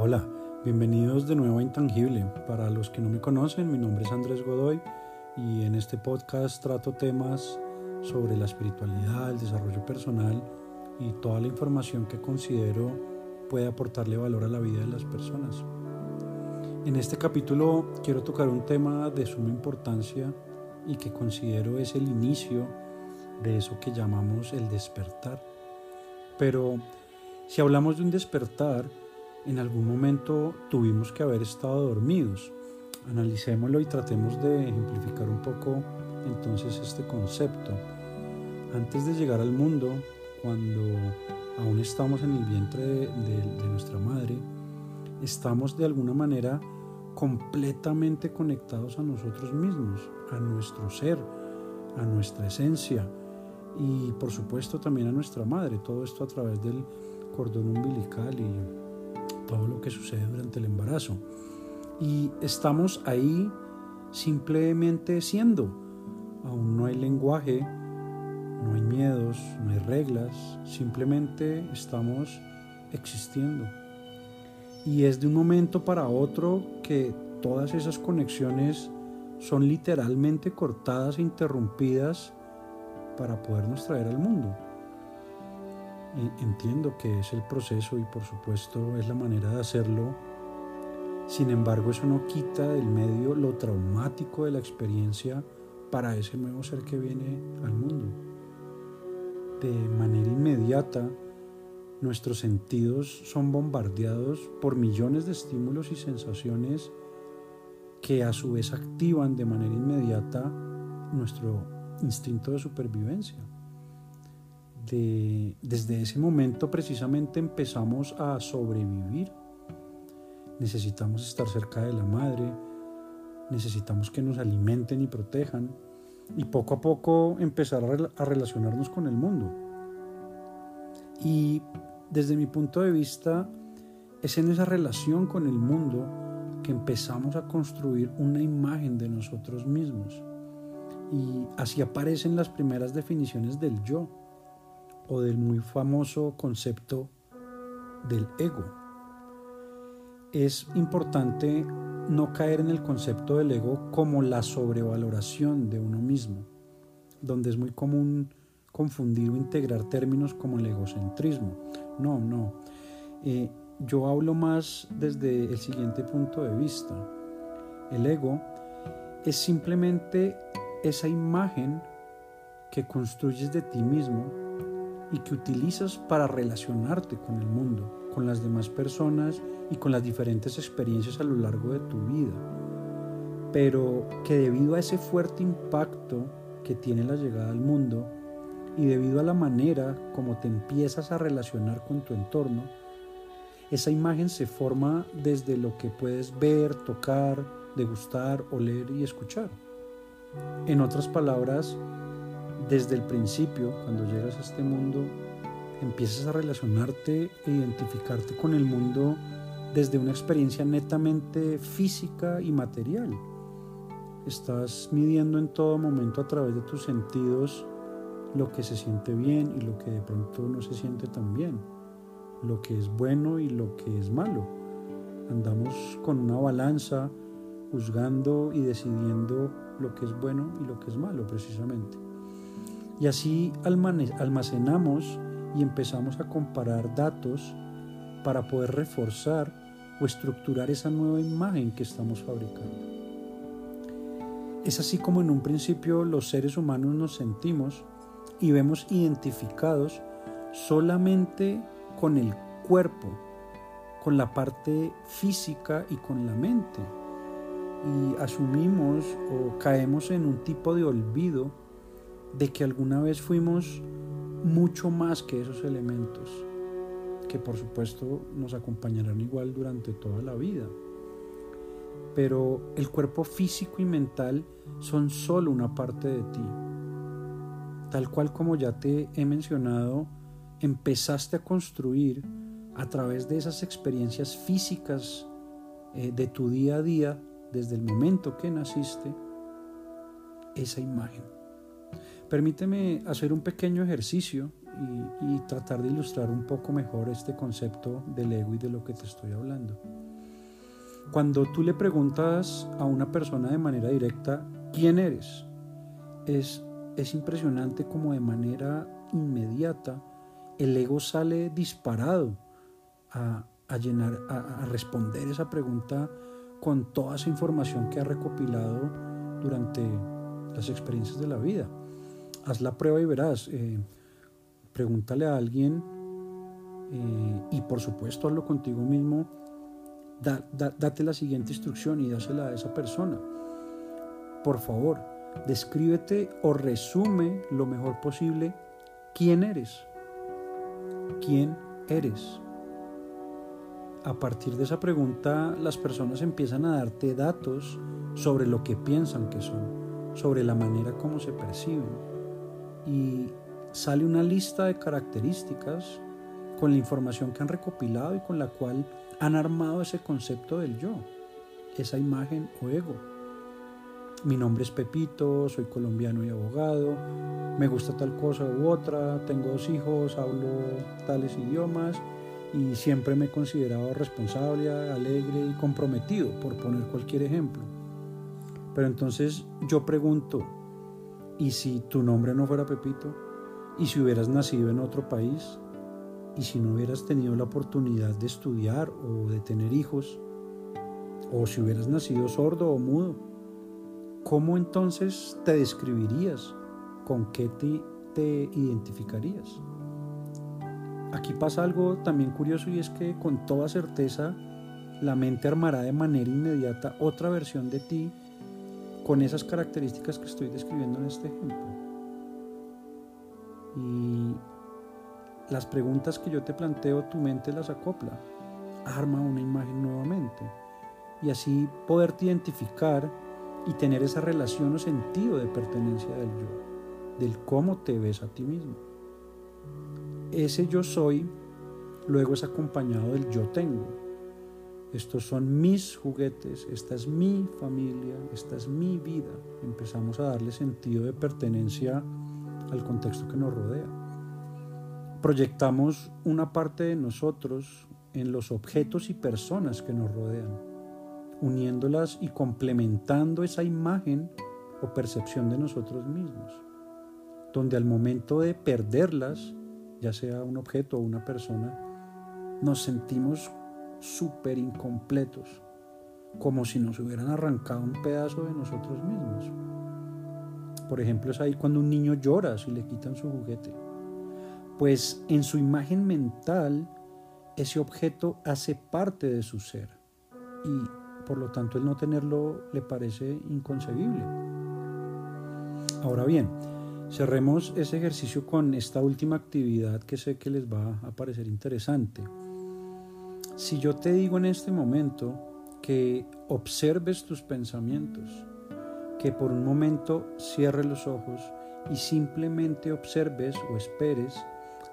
Hola, bienvenidos de nuevo a Intangible. Para los que no me conocen, mi nombre es Andrés Godoy y en este podcast trato temas sobre la espiritualidad, el desarrollo personal y toda la información que considero puede aportarle valor a la vida de las personas. En este capítulo quiero tocar un tema de suma importancia y que considero es el inicio de eso que llamamos el despertar. Pero si hablamos de un despertar, en algún momento tuvimos que haber estado dormidos. Analicémoslo y tratemos de ejemplificar un poco entonces este concepto. Antes de llegar al mundo, cuando aún estamos en el vientre de, de nuestra madre, estamos de alguna manera completamente conectados a nosotros mismos, a nuestro ser, a nuestra esencia y por supuesto también a nuestra madre, todo esto a través del cordón umbilical y todo lo que sucede durante el embarazo. Y estamos ahí simplemente siendo. Aún no hay lenguaje, no hay miedos, no hay reglas, simplemente estamos existiendo. Y es de un momento para otro que todas esas conexiones son literalmente cortadas e interrumpidas para podernos traer al mundo entiendo que es el proceso y por supuesto es la manera de hacerlo. Sin embargo, eso no quita del medio lo traumático de la experiencia para ese nuevo ser que viene al mundo. De manera inmediata, nuestros sentidos son bombardeados por millones de estímulos y sensaciones que a su vez activan de manera inmediata nuestro instinto de supervivencia desde ese momento precisamente empezamos a sobrevivir. Necesitamos estar cerca de la madre, necesitamos que nos alimenten y protejan y poco a poco empezar a, relacionarnos con el mundo. Y desde mi punto de vista, es en esa relación con el mundo que empezamos a construir una imagen de nosotros mismos. Y así aparecen las primeras definiciones del yo o del muy famoso concepto del ego. Es importante no caer en el concepto del ego como la sobrevaloración de uno mismo, donde es muy común confundir o integrar términos como el egocentrismo. No, no. Eh, yo hablo más desde el siguiente punto de vista. El ego es simplemente esa imagen que construyes de ti mismo y que utilizas para relacionarte con el mundo, con las demás personas y con las diferentes experiencias a lo largo de tu vida. Pero que debido a ese fuerte impacto que tiene la llegada al mundo y debido a la manera como te empiezas a relacionar con tu entorno, esa imagen se forma desde lo que puedes ver, tocar, degustar, oler y escuchar. En otras palabras, desde el principio, cuando llegas a este mundo, empiezas a relacionarte e identificarte con el mundo desde una experiencia netamente física y material. Estás midiendo en todo momento a través de tus sentidos lo que se siente bien y lo que de pronto no se siente tan bien, lo que es bueno y lo que es malo. Andamos con una balanza juzgando y decidiendo lo que es bueno y lo que es malo precisamente. Y así almacenamos y empezamos a comparar datos para poder reforzar o estructurar esa nueva imagen que estamos fabricando. Es así como en un principio los seres humanos nos sentimos y vemos identificados solamente con el cuerpo, con la parte física y con la mente. Y asumimos o caemos en un tipo de olvido de que alguna vez fuimos mucho más que esos elementos, que por supuesto nos acompañarán igual durante toda la vida. Pero el cuerpo físico y mental son solo una parte de ti. Tal cual como ya te he mencionado, empezaste a construir a través de esas experiencias físicas eh, de tu día a día, desde el momento que naciste, esa imagen. Permíteme hacer un pequeño ejercicio y, tratar de ilustrar un poco mejor este concepto del ego y de lo que te estoy hablando. Cuando tú le preguntas a una persona de manera directa, ¿quién eres? Es, es impresionante como de manera inmediata el ego sale disparado a, a responder esa pregunta con toda esa información que ha recopilado durante las experiencias de la vida. Haz la prueba y verás. Eh, pregúntale a alguien eh, y por supuesto hazlo contigo mismo. Da, da, date la siguiente instrucción y dásela a esa persona. Por favor, descríbete o resume lo mejor posible quién eres. ¿Quién eres? A partir de esa pregunta, las personas empiezan a darte datos sobre lo que piensan que son, sobre la manera como se perciben. Y sale una lista de características con la información que han recopilado y con la cual han armado ese concepto del yo, esa imagen o ego. Mi nombre es Pepito, soy colombiano y abogado, me gusta tal cosa u otra, tengo dos hijos, hablo tales idiomas y siempre me he considerado responsable, alegre y comprometido, por poner cualquier ejemplo. Pero entonces yo pregunto, ¿y si tu nombre no fuera Pepito? ¿Y si hubieras nacido en otro país? ¿Y si no hubieras tenido la oportunidad de estudiar o de tener hijos? ¿O si hubieras nacido sordo o mudo? ¿Cómo entonces te describirías? ¿Con qué te, te identificarías? Aquí pasa algo también curioso y es que con toda certeza la mente armará de manera inmediata otra versión de ti con esas características que estoy describiendo en este ejemplo. Y las preguntas que yo te planteo, tu mente las acopla, arma una imagen nuevamente y así poderte identificar y tener esa relación o sentido de pertenencia del yo, del cómo te ves a ti mismo. Ese yo soy luego es acompañado del yo tengo. Estos son mis juguetes, esta es mi familia, esta es mi vida. Empezamos a darle sentido de pertenencia al contexto que nos rodea. Proyectamos una parte de nosotros en los objetos y personas que nos rodean, uniéndolas y complementando esa imagen o percepción de nosotros mismos, donde al momento de perderlas, ya sea un objeto o una persona, nos sentimos súper incompletos, como si nos hubieran arrancado un pedazo de nosotros mismos. Por ejemplo, es ahí cuando un niño llora si le quitan su juguete. Pues en su imagen mental, ese objeto hace parte de su ser y por lo tanto el no tenerlo le parece inconcebible. Ahora bien, cerremos ese ejercicio con esta última actividad que sé que les va a parecer interesante. Si yo te digo en este momento que observes tus pensamientos, que por un momento cierres los ojos y simplemente observes o esperes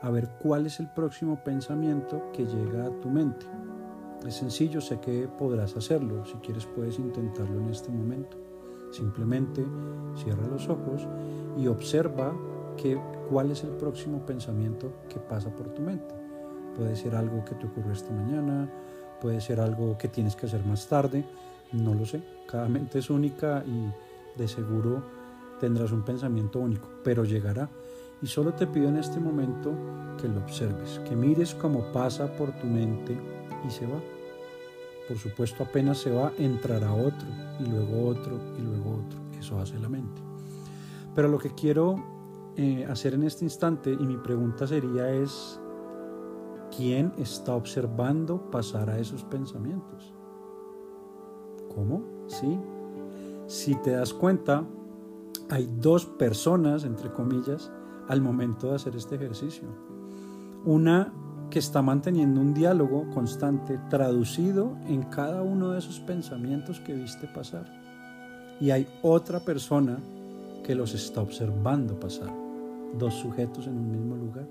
a ver cuál es el próximo pensamiento que llega a tu mente. Es sencillo, sé que podrás hacerlo, si quieres puedes intentarlo en este momento. Simplemente cierra los ojos y observa que, cuál es el próximo pensamiento que pasa por tu mente. Puede ser algo que te ocurrió esta mañana, puede ser algo que tienes que hacer más tarde, no lo sé. Cada mente es única y de seguro tendrás un pensamiento único, pero llegará. Y solo te pido en este momento que lo observes, que mires cómo pasa por tu mente y se va. Por supuesto, apenas se va, entrará otro y luego otro y luego otro. Eso hace la mente. Pero lo que quiero eh, hacer en este instante y mi pregunta sería es, ¿quién está observando pasar a esos pensamientos? ¿Cómo? Sí, si te das cuenta, hay dos personas, entre comillas, al momento de hacer este ejercicio. Una que está manteniendo un diálogo constante, traducido en cada uno de esos pensamientos que viste pasar. Y hay otra persona que los está observando pasar. Dos sujetos en un mismo lugar.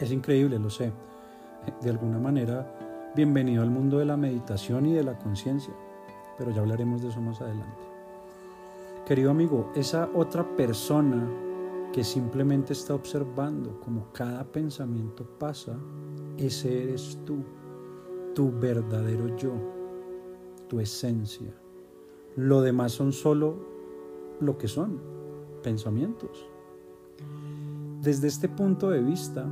Es increíble, lo sé. De alguna manera, bienvenido al mundo de la meditación y de la conciencia pero ya hablaremos de eso más adelante. Querido amigo, esa otra persona que simplemente está observando como cada pensamiento pasa, ese eres tú, tu verdadero yo, tu esencia. Lo demás son solo lo que son, pensamientos. Desde este punto de vista,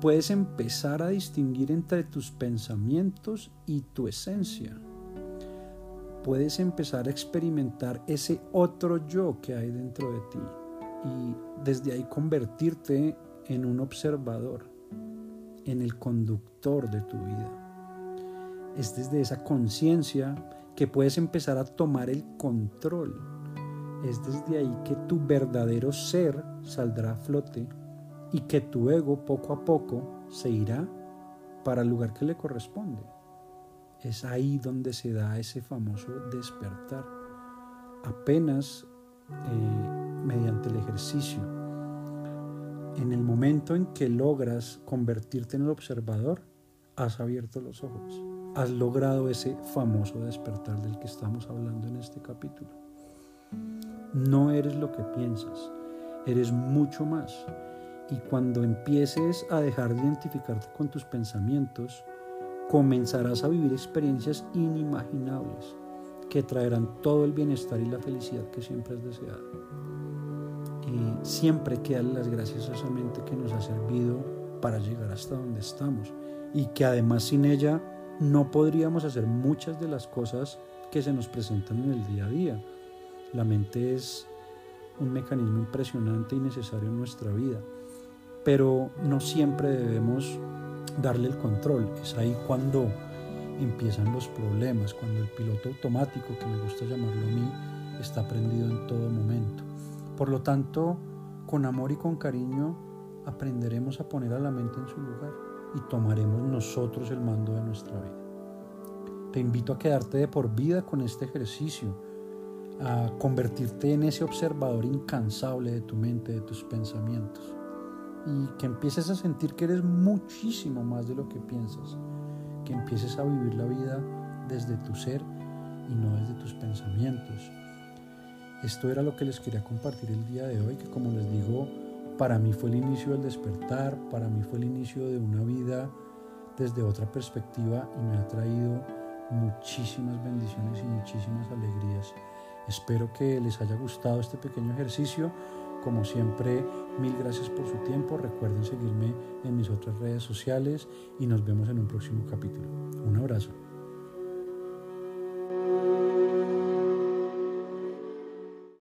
puedes empezar a distinguir entre tus pensamientos y tu esencia. Puedes empezar a experimentar ese otro yo que hay dentro de ti y desde ahí convertirte en un observador, en el conductor de tu vida. Es desde esa conciencia que puedes empezar a tomar el control. Es desde ahí que tu verdadero ser saldrá a flote y que tu ego poco a poco se irá para el lugar que le corresponde. Es ahí donde se da ese famoso despertar. Apenas eh, mediante el ejercicio. En el momento en que logras convertirte en el observador, has abierto los ojos. Has logrado ese famoso despertar del que estamos hablando en este capítulo. No eres lo que piensas, eres mucho más. Y cuando empieces a dejar de identificarte con tus pensamientos, comenzarás a vivir experiencias inimaginables que traerán todo el bienestar y la felicidad que siempre has deseado. Y siempre queda las gracias a esa mente que nos ha servido para llegar hasta donde estamos y que además sin ella no podríamos hacer muchas de las cosas que se nos presentan en el día a día. La mente es un mecanismo impresionante y necesario en nuestra vida, pero no siempre debemos darle el control. Es ahí cuando empiezan los problemas, cuando el piloto automático, que me gusta llamarlo a mí, está prendido en todo momento. Por lo tanto, con amor y con cariño aprenderemos a poner a la mente en su lugar y tomaremos nosotros el mando de nuestra vida. Te invito a quedarte de por vida con este ejercicio, a convertirte en ese observador incansable de tu mente, de tus pensamientos, y que empieces a sentir que eres muchísimo más de lo que piensas que empieces a vivir la vida desde tu ser y no desde tus pensamientos. Esto era lo que les quería compartir el día de hoy, que como les digo, para mí fue el inicio del despertar, para mí fue el inicio de una vida desde otra perspectiva y me ha traído muchísimas bendiciones y muchísimas alegrías. Espero que les haya gustado este pequeño ejercicio. Como siempre, mil gracias por su tiempo. Recuerden seguirme en mis otras redes sociales y nos vemos en un próximo capítulo. Un abrazo.